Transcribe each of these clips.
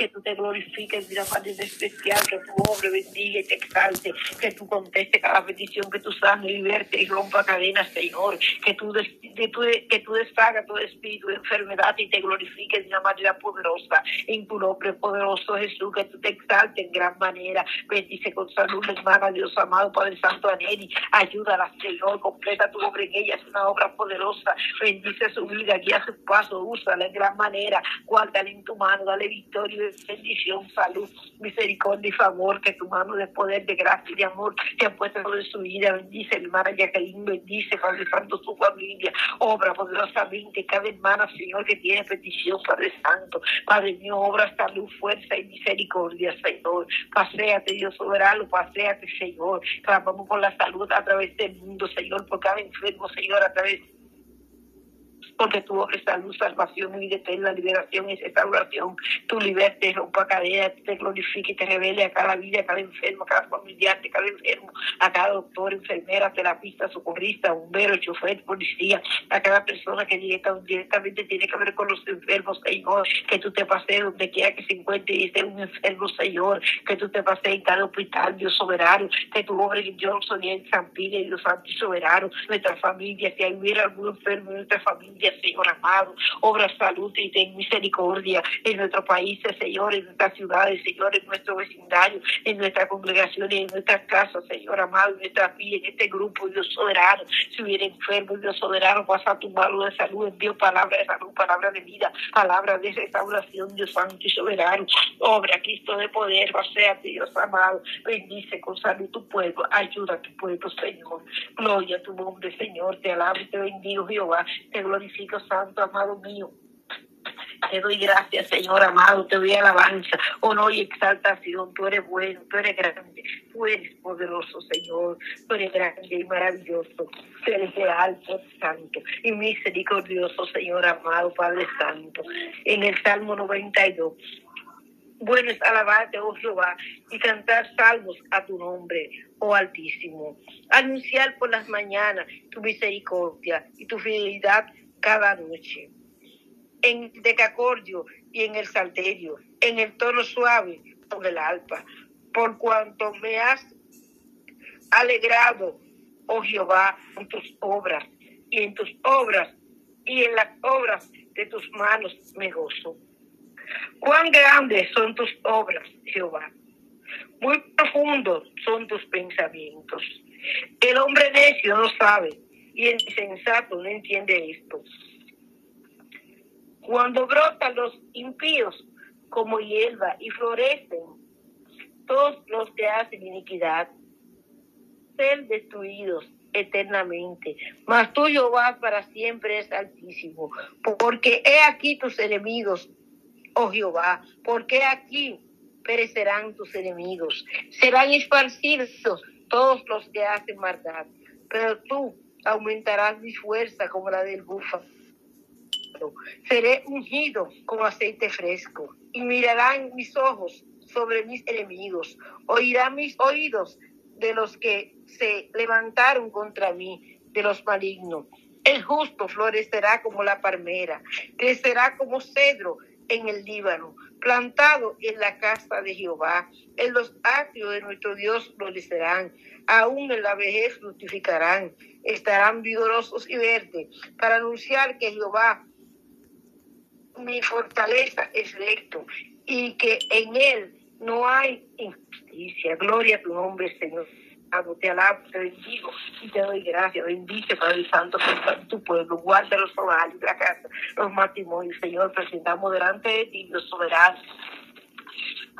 que tú te glorifiques de una manera especial, que tu obra bendiga y te exalte, que tú conteste cada petición, que tú sanes, liberte y rompa cadenas, Señor, que tú, que tú, que tú deshagas todo espíritu de enfermedad y te glorifiques de una manera poderosa, en tu nombre poderoso Jesús, que tú te exaltes en gran manera, bendice con salud, hermana, Dios amado, Padre Santo, Aneli, ayúdala, Señor, completa tu obra en ella, es una obra poderosa, bendice su vida, guía su paso, úsala de gran manera, guárdale en tu mano, dale victoria y bendición, salud, misericordia y favor, que tu mano de poder, de gracia y de amor te ha puesto en su vida, bendice hermana Jacqueline, bendice Padre Santo su familia, obra poderosamente cada hermana, Señor, que tiene petición, Padre Santo, Padre mío, obra salud, fuerza y misericordia, Señor, paséate Dios soberano, paséate Señor, clamamos por la salud a través del mundo, Señor, por cada enfermo, Señor, a través porque tu obra salud, salvación, vida eterna, liberación y restauración. Tu liberte, rompa cadenas, te glorifique y te revele a cada vida, a cada enfermo, a cada familiar, a cada enfermo, a cada doctor, enfermera, terapista, socorrista, bombero, chofer, policía, a cada persona que directamente tiene que ver con los enfermos, Señor, que tú te pases donde quiera que se encuentre y esté un enfermo, Señor, que tú te pases en cada hospital, Dios soberano, que tu obra en Johnson y en San Pide, Dios Santo y soberano, nuestra familia, si hubiera algún enfermo en nuestra familia, Señor amado. Obra salud y ten misericordia en nuestro país, Señor, en nuestras ciudades, Señor, en nuestro vecindario, en nuestra congregación en nuestras casas, Señor amado, en nuestra vida, en este grupo, Dios soberano. Si hubiera enfermo, Dios soberano, pasa tu mano de salud, envío palabra de salud, palabra de vida, palabra de restauración, Dios santo y soberano. Obra, Cristo de poder, sea Dios amado. Bendice con salud tu pueblo, ayuda a tu pueblo, Señor. Gloria a tu nombre, Señor. Te alabo y te bendigo, Jehová. Te glorifico Santo, amado mío. Te doy gracias, Señor amado, te doy alabanza, honor y exaltación. Tú eres bueno, tú eres grande, tú eres poderoso, Señor. Tú eres grande y maravilloso. Tú eres santo y misericordioso, Señor amado, Padre Santo. En el Salmo 92. Bueno es alabarte, oh Jehová, y cantar salmos a tu nombre, oh Altísimo. Anunciar por las mañanas tu misericordia y tu fidelidad cada noche. En decacordio y en el salterio, en el tono suave con el alpa, por cuanto me has alegrado, oh Jehová, en tus obras, y en tus obras, y en las obras de tus manos me gozo. Cuán grandes son tus obras, Jehová. Muy profundos son tus pensamientos. El hombre necio no sabe insensato no entiende esto. Cuando brotan los impíos como hierba y florecen todos los que hacen iniquidad, ser destruidos eternamente. Mas tuyo vas para siempre es altísimo, porque he aquí tus enemigos, oh Jehová, porque aquí perecerán tus enemigos, serán esparcidos todos los que hacen maldad, pero tú aumentarás mi fuerza como la del búfalo. Seré ungido con aceite fresco y mirarán mis ojos sobre mis enemigos, oirán mis oídos de los que se levantaron contra mí, de los malignos. El justo florecerá como la palmera, crecerá como cedro en el Líbano, plantado en la casa de Jehová. En los atrios de nuestro Dios florecerán, aún en la vejez fructificarán, estarán vigorosos y verdes, para anunciar que Jehová, mi fortaleza, es recto y que en él no hay injusticia. Gloria a tu nombre, Señor te alabo, te bendigo y te doy gracias. Bendice, Padre Santo, tu pueblo. Guarda los hogares, la casa, los matrimonios, Señor. Presentamos delante de ti, Dios soberano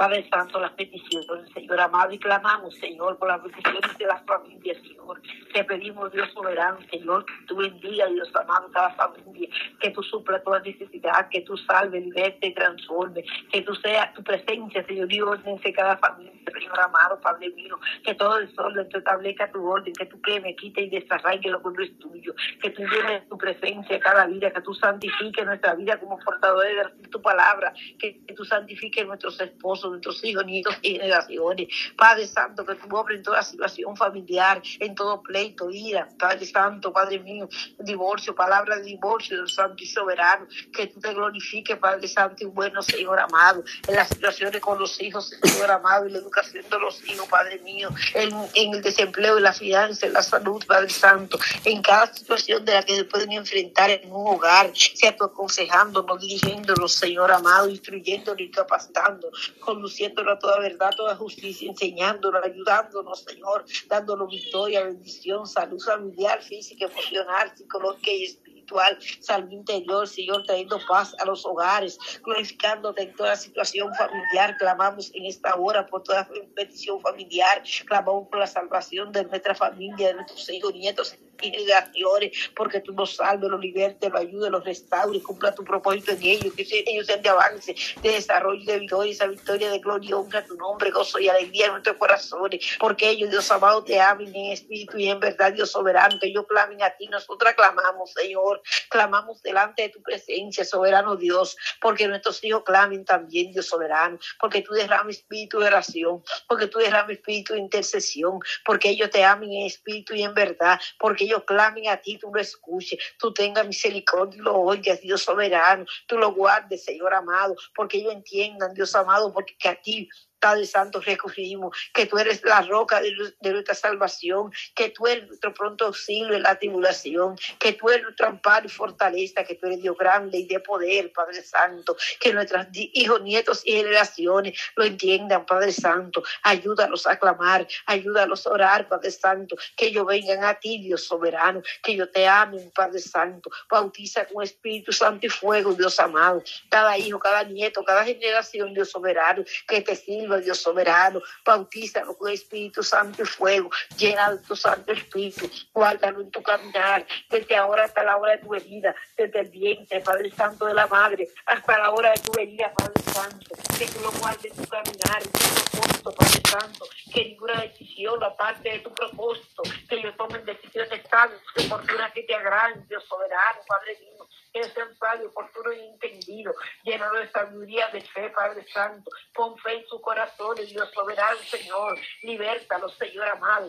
Padre Santo, las peticiones, Señor amado, y clamamos, Señor, por las peticiones de las familias, Señor. Te pedimos, Dios soberano, Señor, que tú bendiga, Dios amado, cada familia, que tú supla toda necesidad, que tú salve, liberte, transforme, que tú seas tu presencia, Señor, Dios, en cada familia, Señor amado, Padre mío, que todo sol te establezca tu orden, que tú queme, quite y desarraigue lo que no es tuyo, que tú llenes tu presencia cada vida, que tú santifiques nuestra vida como portadores de tu palabra, que tú santifiques nuestros esposos, sobre nuestros hijos, nietos y generaciones. Padre Santo, que tú obres en toda situación familiar, en todo pleito, ira. Padre Santo, Padre mío, divorcio, palabra de divorcio del Santo y Soberano. Que tú te glorifiques, Padre Santo y bueno, Señor amado, en las situaciones con los hijos, Señor amado, y la educación de los hijos, Padre mío, en, en el desempleo, en la finanza, en la salud, Padre Santo, en cada situación de la que se pueden enfrentar en un hogar, sea tú aconsejándonos, dirigiéndonos, Señor amado, instruyéndonos y capacitándonos, conduciéndonos a toda verdad, toda justicia, enseñándonos, ayudándonos, Señor, dándonos victoria, bendición, salud familiar, física, emocional, psicológica y espiritual, salud interior, Señor, trayendo paz a los hogares, glorificándote en toda situación familiar. Clamamos en esta hora por toda petición familiar, clamamos por la salvación de nuestra familia, de nuestros hijos, nietos y porque tú nos salves, los libertes, los ayudes, los restaures, cumpla tu propósito en ellos, que ellos sean de avance, de desarrollo, de victoria, esa victoria de gloria, honra tu nombre, gozo y alegría en nuestros corazones, porque ellos, Dios amado, te amen en espíritu y en verdad, Dios soberano, que ellos clamen a ti, nosotros clamamos, Señor, clamamos delante de tu presencia, soberano Dios, porque nuestros hijos clamen también, Dios soberano, porque tú derrames espíritu de oración, porque tú derrames espíritu de intercesión, porque ellos te amen en espíritu y en verdad, porque ellos clamen a ti, tú lo escuches, tú tengas misericordia y lo oigas, Dios soberano, tú lo guardes, Señor amado, porque ellos entiendan, Dios amado, porque que a ti Padre Santo, recurrimos, que tú eres la roca de, nuestra salvación, que tú eres nuestro pronto auxilio en la tribulación, que tú eres nuestro amparo y fortaleza, que tú eres Dios grande y de poder, Padre Santo, que nuestros hijos, nietos y generaciones lo entiendan, Padre Santo. Ayúdalos a clamar, ayúdalos a orar, Padre Santo, que ellos vengan a ti, Dios soberano, que yo te amen, Padre Santo. Bautiza con Espíritu Santo y fuego, Dios amado. Cada hijo, cada nieto, cada generación, Dios soberano, que te sirva Dios soberano, bautízalo con Espíritu Santo y fuego, llena de tu Santo Espíritu, guárdalo en tu caminar, desde ahora hasta la hora de tu venida, desde el vientre, Padre Santo de la Madre, hasta la hora de tu venida, Padre Santo, que tú lo guardes en tu caminar, en tu propósito, Padre Santo, que ninguna decisión, aparte de tu propósito, que ellos tomen decisiones sabias, oportunas que te agraden, Dios soberano, Padre mío, que sean sabios, oportunos y entendidos, llenos de sabiduría, de fe, Padre Santo, con fe en su corazón, Dios soberano, Señor, libértalos, Señor amado.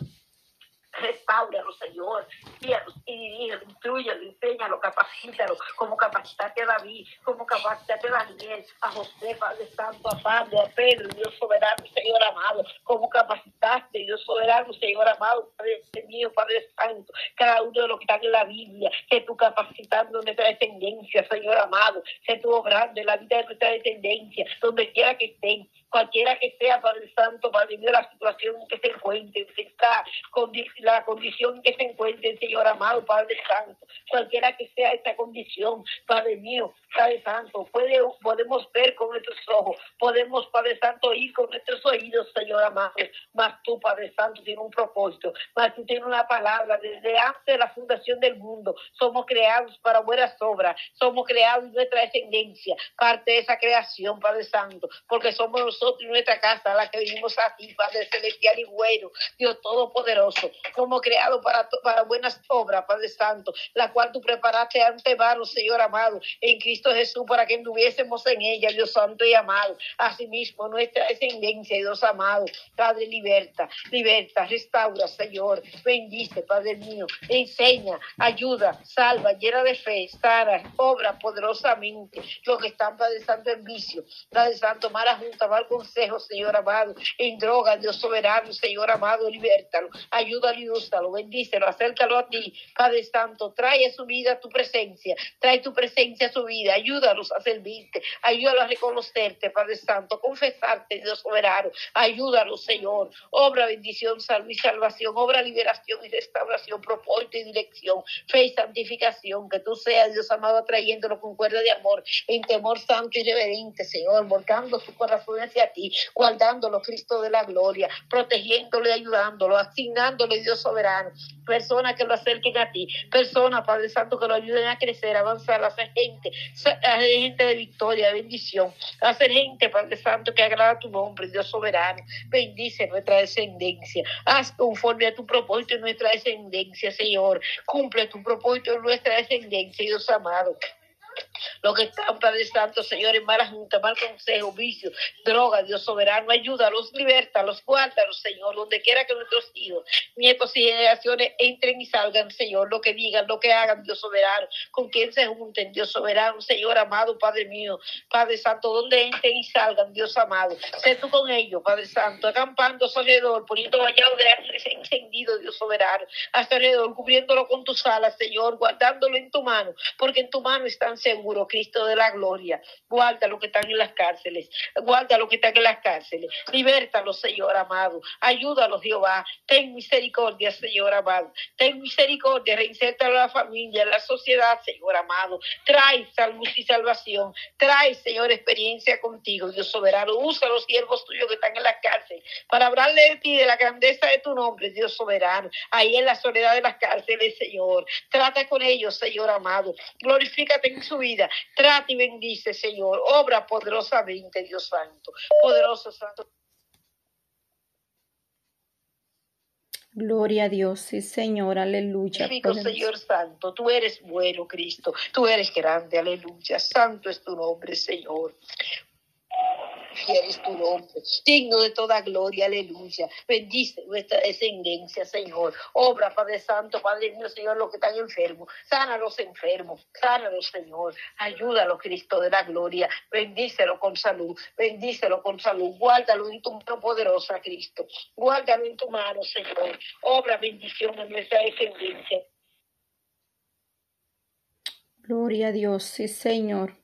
Restauralo, Señor, guíalos y dirígelo, instruyalo, enséñalo, capacítalo, como capacitaste a David, como capacitaste a Daniel, a José, Padre Santo, a Pablo, a Pedro, Dios soberano, Señor amado, como capacitaste, Dios soberano, Señor amado, Padre mío, Padre Santo, cada uno de los que están en la Biblia, que tú capacitando nuestra descendencia, Señor amado, que tú obrando en la vida de nuestra descendencia, donde quiera que estén, cualquiera que sea, Padre Santo, Padre mío, la situación que se encuentren, si está con la condición que se encuentren, Señor amado, Padre Santo, cualquiera que sea esta condición, Padre mío, Padre Santo, puede, podemos ver con nuestros ojos, podemos, Padre Santo, oír con nuestros oídos, Señor amado, mas tú, Padre Santo, tienes un propósito, mas tú tienes una palabra, desde antes de la fundación del mundo, somos creados para buenas obras, somos creados en nuestra descendencia, parte de esa creación, Padre Santo, porque somos nosotros y nuestra casa la que venimos a ti, Padre Celestial y bueno, Dios Todopoderoso, como creado para, para buenas obras, Padre Santo, la cual tú preparaste antemano, Señor amado, en Cristo Jesús, para que anduviésemos en ella, Dios Santo y amado. Asimismo, nuestra descendencia, Dios amado, Padre, liberta, liberta, restaura, Señor, bendice, Padre mío, enseña, ayuda, salva, llena de fe, sana, obra poderosamente, los que están, Padre Santo, en vicio, Padre Santo, mala junta, mal consejo, Señor amado, en droga, Dios soberano, Señor amado, libértalo, ayúdalo úsalo, bendícelo, acércalo a ti, Padre Santo, trae a su vida tu presencia, trae tu presencia a su vida, ayúdalos a servirte, ayúdalos a reconocerte, Padre Santo, confesarte, Dios soberano, ayúdalos, Señor, obra bendición, salud y salvación, obra liberación y restauración, propósito y dirección, fe y santificación, que tú seas, Dios amado, atrayéndolo con cuerda de amor, en temor santo y reverente, Señor, volcando su corazón hacia ti, guardándolo, Cristo de la gloria, protegiéndolo y ayudándolo, asignándole, Dios soberano, personas que lo acerquen a ti, personas, Padre Santo, que lo ayuden a crecer, avanzar, a gente, a ser gente de victoria, bendición, a hacer gente, Padre Santo, que agrada tu nombre, Dios soberano, bendice nuestra descendencia, haz conforme a tu propósito en nuestra descendencia, Señor, cumple tu propósito en nuestra descendencia, Dios amado. Los que están, Padre Santo, Señor, en mala junta, mal consejo, vicio, droga, Dios soberano, ayúdalos, los guárdalos, Señor, donde quiera que nuestros hijos, nietos y generaciones entren y salgan, Señor, lo que digan, lo que hagan, Dios soberano, con quien se junten, Dios soberano, Señor amado, Padre mío, Padre Santo, donde entren y salgan, Dios amado, sé tú con ellos, Padre Santo, acampando alrededor, poniendo vallado de ángeles encendido, Dios soberano, hasta alrededor, cubriéndolo con tus alas, Señor, guardándolo en tu mano, porque en tu mano están seguros, Cristo de la gloria. Guarda lo que están en las cárceles, guarda lo que están en las cárceles, libértalos, Señor amado, ayúdalos, Jehová, ten misericordia, Señor amado, ten misericordia, reinserta a la familia, la sociedad, Señor amado, trae salud y salvación, trae, Señor, experiencia contigo, Dios soberano, usa los siervos tuyos que están en la cárcel para hablarle de ti, de la grandeza de tu nombre, Dios soberano, ahí en la soledad de las cárceles, Señor, trata con ellos, Señor amado, glorifícate en su vida, trata y bendice, Señor, obra poderosamente, Dios Santo, poderoso Santo. Gloria a Dios, sí, Señor, aleluya. Señor Santo, tú eres bueno, Cristo, tú eres grande, aleluya. Santo es tu nombre, Señor es tu nombre, digno de toda gloria, aleluya. Bendice nuestra descendencia, Señor. Obra, Padre Santo, Padre mío, Señor, los que están enfermos. Sana a los enfermos, sánalos, Señor. Ayúdalo, Cristo de la gloria. Bendícelo con salud, bendícelo con salud. Guárdalo en tu mano poderosa, Cristo. Guárdalo en tu mano, Señor. Obra bendición en nuestra descendencia. Gloria a Dios, sí, Señor.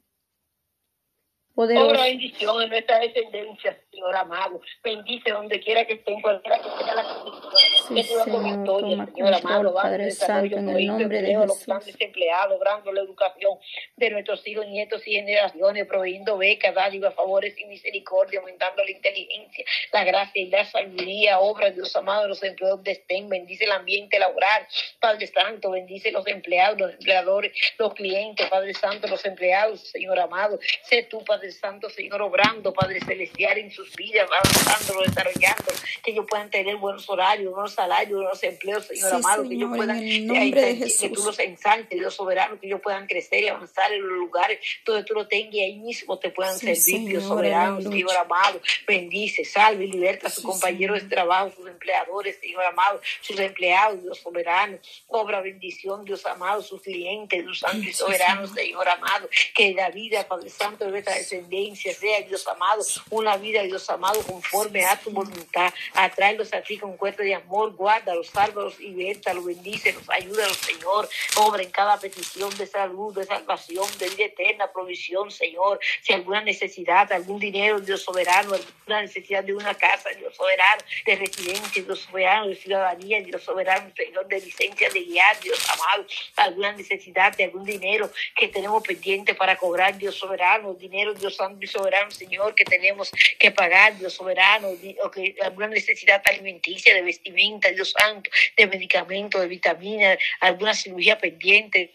Obra bendición en nuestra descendencia, Señor amado. Bendice donde quiera que estén, cualquiera que sea la condición. Sí, que Señor, victoria, Señor amado. Padre Santo, en el nombre de Jesús. Los planes desempleados, obrando la educación de nuestros hijos, nietos y generaciones, proveyendo becas, dádivas, favores y misericordia, aumentando la inteligencia, la gracia y la sabiduría. Obra, Dios amado, los empleados de estén. Bendice el ambiente laboral. Padre Santo, bendice los empleados, los empleadores, los clientes. Padre Santo, los empleados, Señor amado. Sé tú, Padre Santo, Señor, obrando, Padre Celestial, en sus vidas, avanzando, desarrollando, que ellos puedan tener buenos horarios, buenos salarios, buenos empleos, Señor amado, que ellos puedan, que tú los ensanches, Dios soberano, que ellos puedan crecer y avanzar en los lugares donde tú lo tengas y ahí mismo te puedan servir, Dios soberano, Señor amado, bendice, salve y liberta a sus compañeros de trabajo, sus empleadores, Señor amado, sus empleados, Dios soberano, obra bendición, Dios amado, sus clientes, Dios santo y soberano, Señor amado, que la vida, Padre Santo, debe traerse descendencia, sea Dios amado, una vida, Dios amado, conforme a tu voluntad. Atráelos a ti con cuerpo de amor, guárdalos, sálvalos y béntalos, bendícelos, ayúdalos, Señor. Obra en cada petición de salud, de salvación, de vida eterna, provisión, Señor. Si alguna necesidad, algún dinero, Dios soberano, alguna necesidad de una casa, Dios soberano, de residencia, Dios soberano, de ciudadanía, Dios soberano, Señor, de licencia de guiar, Dios amado, alguna necesidad de algún dinero que tenemos pendiente para cobrar, Dios soberano, dinero, Dios Santo y soberano, Señor, que tenemos que pagar, Dios soberano, o que alguna necesidad alimenticia, de vestimenta, Dios Santo, de medicamentos, de vitaminas, alguna cirugía pendiente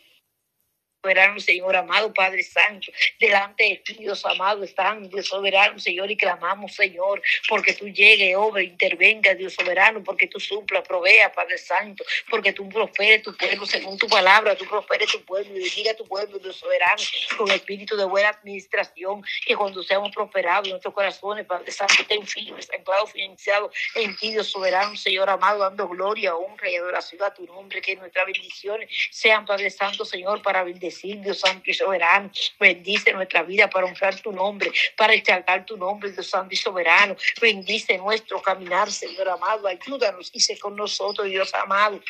soberano, Señor amado, Padre Santo, delante de ti, Dios amado, están, Dios soberano, Señor, y clamamos, Señor, porque tú llegues, obra, intervenga, Dios soberano, porque tú supla, provea, Padre Santo, porque tú prosperes tu pueblo según tu palabra, tú prosperes tu pueblo y bendiga tu pueblo, Dios soberano, con espíritu de buena administración, que cuando seamos prosperados nuestros corazones, Padre Santo, estén firmes, anclados, financiados en ti, Dios soberano, Señor amado, dando gloria, honra y adoración a tu nombre, que nuestras bendiciones sean, Padre Santo, Señor, para bendecir Dios Santo y Soberano. Bendice nuestra vida para honrar tu nombre, para exaltar tu nombre, Dios Santo y Soberano. Bendice nuestro caminar, Señor amado. Ayúdanos y sé con nosotros, Dios amado.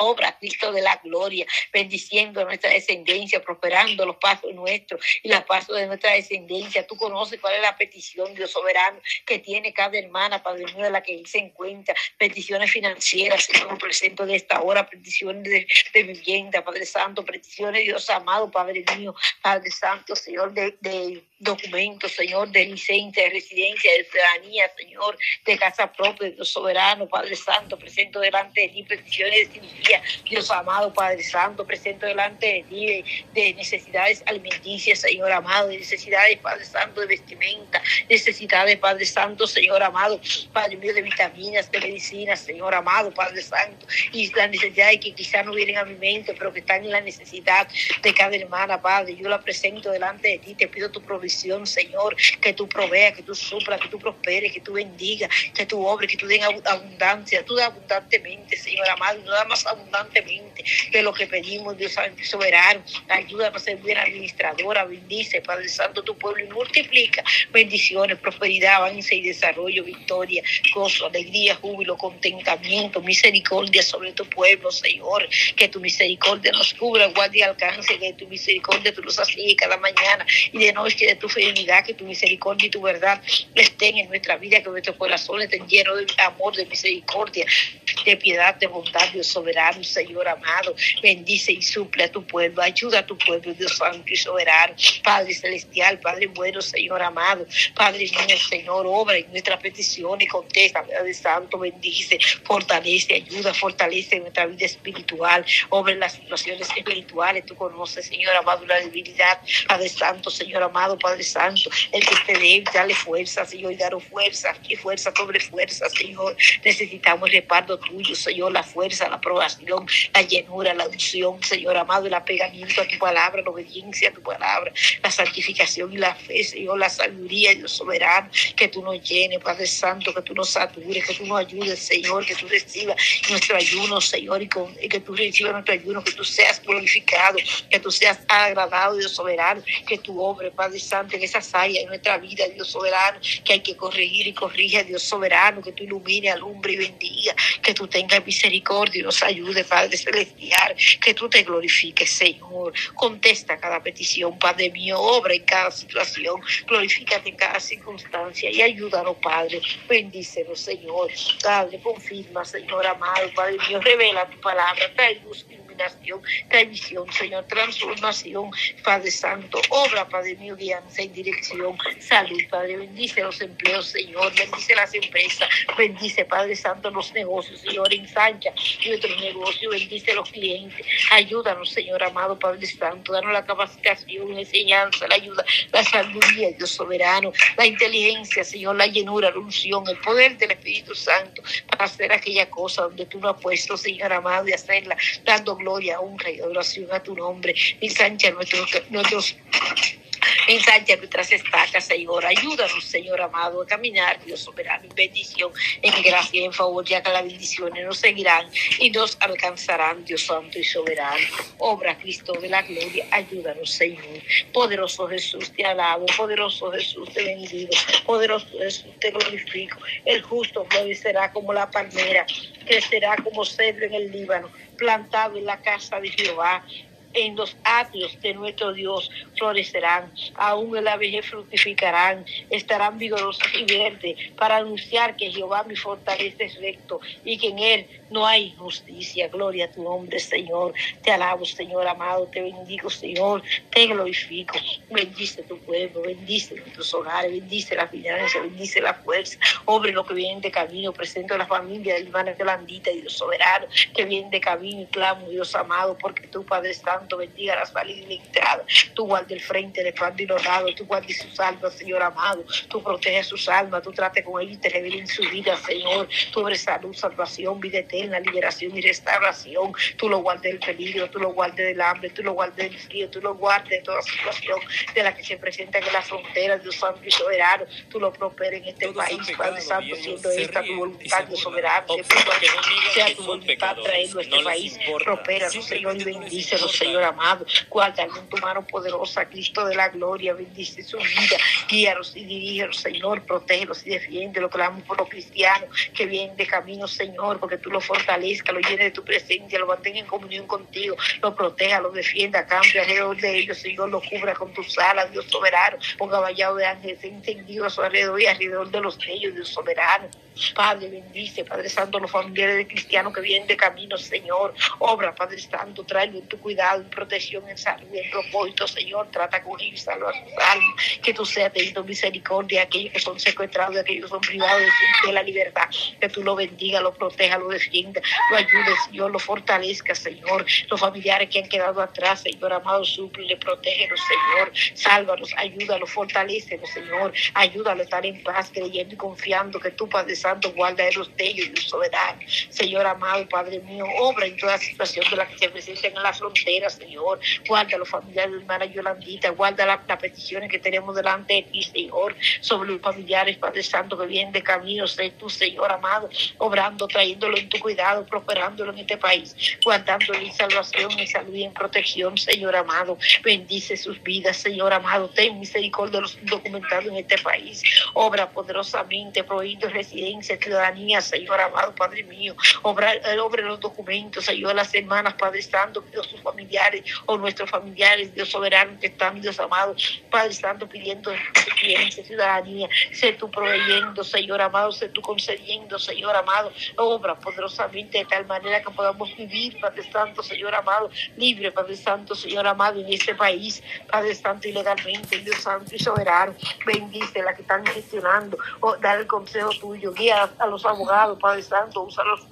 Obra Cristo de la gloria, bendiciendo nuestra descendencia, prosperando los pasos nuestros y los pasos de nuestra descendencia. Tú conoces cuál es la petición, Dios soberano, que tiene cada hermana, Padre mío, de la que se encuentra. Peticiones financieras, Señor, presento de esta hora, peticiones de, vivienda, Padre Santo, peticiones, Dios amado, Padre mío, Padre Santo, Señor, de, de documentos, Señor, de licencia, de residencia, de ciudadanía, Señor, de casa propia, Dios soberano, Padre Santo, presento delante de ti peticiones de día. Dios amado, Padre Santo, presento delante de ti de, necesidades alimenticias, Señor amado, de necesidades, Padre Santo, de vestimenta, necesidades, Padre Santo, Señor amado, Padre mío, de vitaminas, de medicinas, Señor amado, Padre Santo, y las necesidades que quizás no vienen a mi mente, pero que están en la necesidad de cada hermana, Padre. Yo la presento delante de ti, te pido tu provisión, Señor, que tú proveas, que tú suplas, que tú prosperes, que tú bendigas, que tú obres, que tú den abundancia, tú das abundantemente, Señor amado, no da más abundantemente que lo que pedimos, Dios soberano. Ayúdanos a ser buena administradora, bendice, Padre Santo, tu pueblo y multiplica bendiciones, prosperidad, avance y desarrollo, victoria, gozo, alegría, júbilo, contentamiento, misericordia sobre tu pueblo, Señor. Que tu misericordia nos cubra, guarde y alcance, que tu misericordia tú nos así cada mañana y de noche de tu fidelidad, que tu misericordia y tu verdad estén en nuestra vida, que nuestros corazones estén llenos de amor, de misericordia, de piedad, de bondad, Dios soberano, Señor amado. Bendice y suple a tu pueblo, ayuda a tu pueblo, Dios santo y soberano. Padre celestial, Padre bueno, Señor amado. Padre mío, Señor, obra en nuestras peticiones, contesta, Padre Santo, bendice, fortalece, ayuda, fortalece nuestra vida espiritual, obra en las situaciones espirituales. Tú conoces, Señor amado, la debilidad, Padre Santo, Señor amado, Padre Santo, el que esté débil, dale fuerza, Señor, y daros fuerza, que fuerza sobre fuerza, Señor. Necesitamos el respaldo tuyo, Señor, la fuerza, la aprobación, la llenura, la unción, Señor amado, el apegamiento a tu palabra, la obediencia a tu palabra, la santificación y la fe, Señor, la sabiduría, Dios soberano, que tú nos llenes, Padre Santo, que tú nos satures, que tú nos ayudes, Señor, que tú recibas nuestro ayuno, Señor, y, que tú recibas nuestro ayuno, que tú seas glorificado, que tú seas agradado, Dios soberano, que tu obra, Padre Santo, en esa saya en nuestra vida, Dios soberano, que que corregir y corrige, Dios soberano, que tú ilumine, alumbre y bendiga, que tú tengas misericordia y nos ayude, Padre celestial, que tú te glorifiques, Señor. Contesta cada petición, Padre mío, obra en cada situación, glorifícate en cada circunstancia y ayúdanos, Padre. Bendícenos, Señor. Padre, confirma, Señor amado, Padre mío, revela tu palabra, trae luz iluminación, trae visión, Señor, transformación, Padre Santo, obra, Padre mío, guianza y dirección, salud, Padre, bendice los empleos, Señor, bendice las empresas, bendice, Padre Santo, los negocios, Señor, ensancha nuestros negocios, bendice los clientes, ayúdanos, Señor amado, Padre Santo, danos la capacitación, la enseñanza, la ayuda, la sabiduría, Dios soberano, la inteligencia, Señor, la llenura, la unción, el poder del Espíritu Santo para hacer aquella cosa donde tú nos has puesto, Señor amado, y hacerla dando gloria, honra y adoración a tu nombre. Ensancha nuestros, nuestros Ensancha nuestras estacas, Señor. Ayúdanos, Señor amado, a caminar, Dios soberano, en bendición, en gracia, en favor, ya que las bendiciones nos seguirán y nos alcanzarán, Dios santo y soberano. Obra Cristo de la gloria, ayúdanos, Señor. Poderoso Jesús, te alabo. Poderoso Jesús, te bendigo. Poderoso Jesús, te glorifico. El justo florecerá como la palmera, crecerá como cedro en el Líbano, plantado en la casa de Jehová en los atrios de nuestro Dios florecerán, aún en la vejez fructificarán, estarán vigorosos y verdes para anunciar que Jehová mi fortaleza es recto y que en él no hay justicia. Gloria a tu nombre, Señor. Te alabo, Señor amado, te bendigo, Señor, te glorifico. Bendice tu pueblo, bendice nuestros hogares, bendice la finanza, bendice la fuerza. Obre lo que viene de camino, presento a la familia de hermana Yolandita y Dios soberano, que viene de camino y clamo, Dios amado, porque tu Padre Santo bendiga la salida y la entrada. Tú guarda el frente, de los lados, tú guardes sus almas, Señor amado. Tú proteges sus almas, tú trate con ellos y te en su vida, Señor. Tú eres salud, salvación, vida eterna liberación y restauración. Tú lo guardes del peligro, tú lo guardes del hambre, tú lo guardes del frío, tú lo guardes de toda situación de la que se presenta en la frontera, Dios Santo y soberano. Tú lo prosperes en este país, Padre Santo, siendo esta tu voluntad, Dios soberano. Sea tu voluntad traerlo a este país. Prospera, Señor, y bendícelo, Señor amado. Guarda en tu mano poderosa, Cristo de la gloria. Bendice su vida. Guíalos y dirígelos, Señor. Protégelos y defiende. Lo clamamos por los cristianos que vienen de camino, Señor, porque tú lo fortalezca, lo llene de tu presencia, lo mantenga en comunión contigo, lo proteja, lo defienda, cambia alrededor de ellos, Señor, lo cubra con tus alas, Dios soberano, ponga vallado de ángeles entendido a su alrededor y alrededor de los ellos, Dios soberano. Padre, bendice, Padre Santo, los familiares de cristianos que vienen de camino, Señor. Obra, Padre Santo, tráelo en tu cuidado protección, en salud, en propósito, Señor, trata con ellos y a sus almas, que tú seas teniendo misericordia de aquellos que son secuestrados, aquellos que son privados de la libertad, que tú lo bendiga, lo proteja, lo defienda, lo ayude, Señor, lo fortalezca, Señor, los familiares que han quedado atrás, Señor amado, suple, protégelos, Señor, sálvalos, ayúdalos, fortalecelos, Señor, ayúdalo a estar en paz, creyendo y confiando que tú, Padre Santo, guarda de los de y los soberanos. Señor amado, Padre mío, obra en toda situación de la que se presenten en la frontera, Señor. Guarda los familiares de hermana Yolandita, guarda las peticiones que tenemos delante de ti, Señor, sobre los familiares, Padre Santo, que vienen de camino, sé tú, Señor amado, obrando, trayéndolo en tu cuidado, prosperándolo en este país, guardándolo en salvación, en salud y en protección, Señor amado. Bendice sus vidas, Señor amado. Ten misericordia de los documentados en este país. Obra poderosamente, prohibiendo residencia, ciudadanía, Señor amado, Padre mío. Obra, eh, los documentos, ayuda a las hermanas, Padre Santo, Dios, sus familiares o nuestros familiares, Dios soberano que están, Dios amado, Padre Santo, pidiendo residencia, ciudadanía. Sé tú proveyendo, Señor amado, sé tú concediendo, Señor amado. Obra poderosamente de tal manera que podamos vivir, Padre Santo, Señor amado, libre, Padre Santo, Señor amado, en este país, Padre Santo, ilegalmente, Dios Santo y soberano. Bendice la que están gestionando, o dar el consejo tuyo, guía a los abogados, Padre Santo, usa los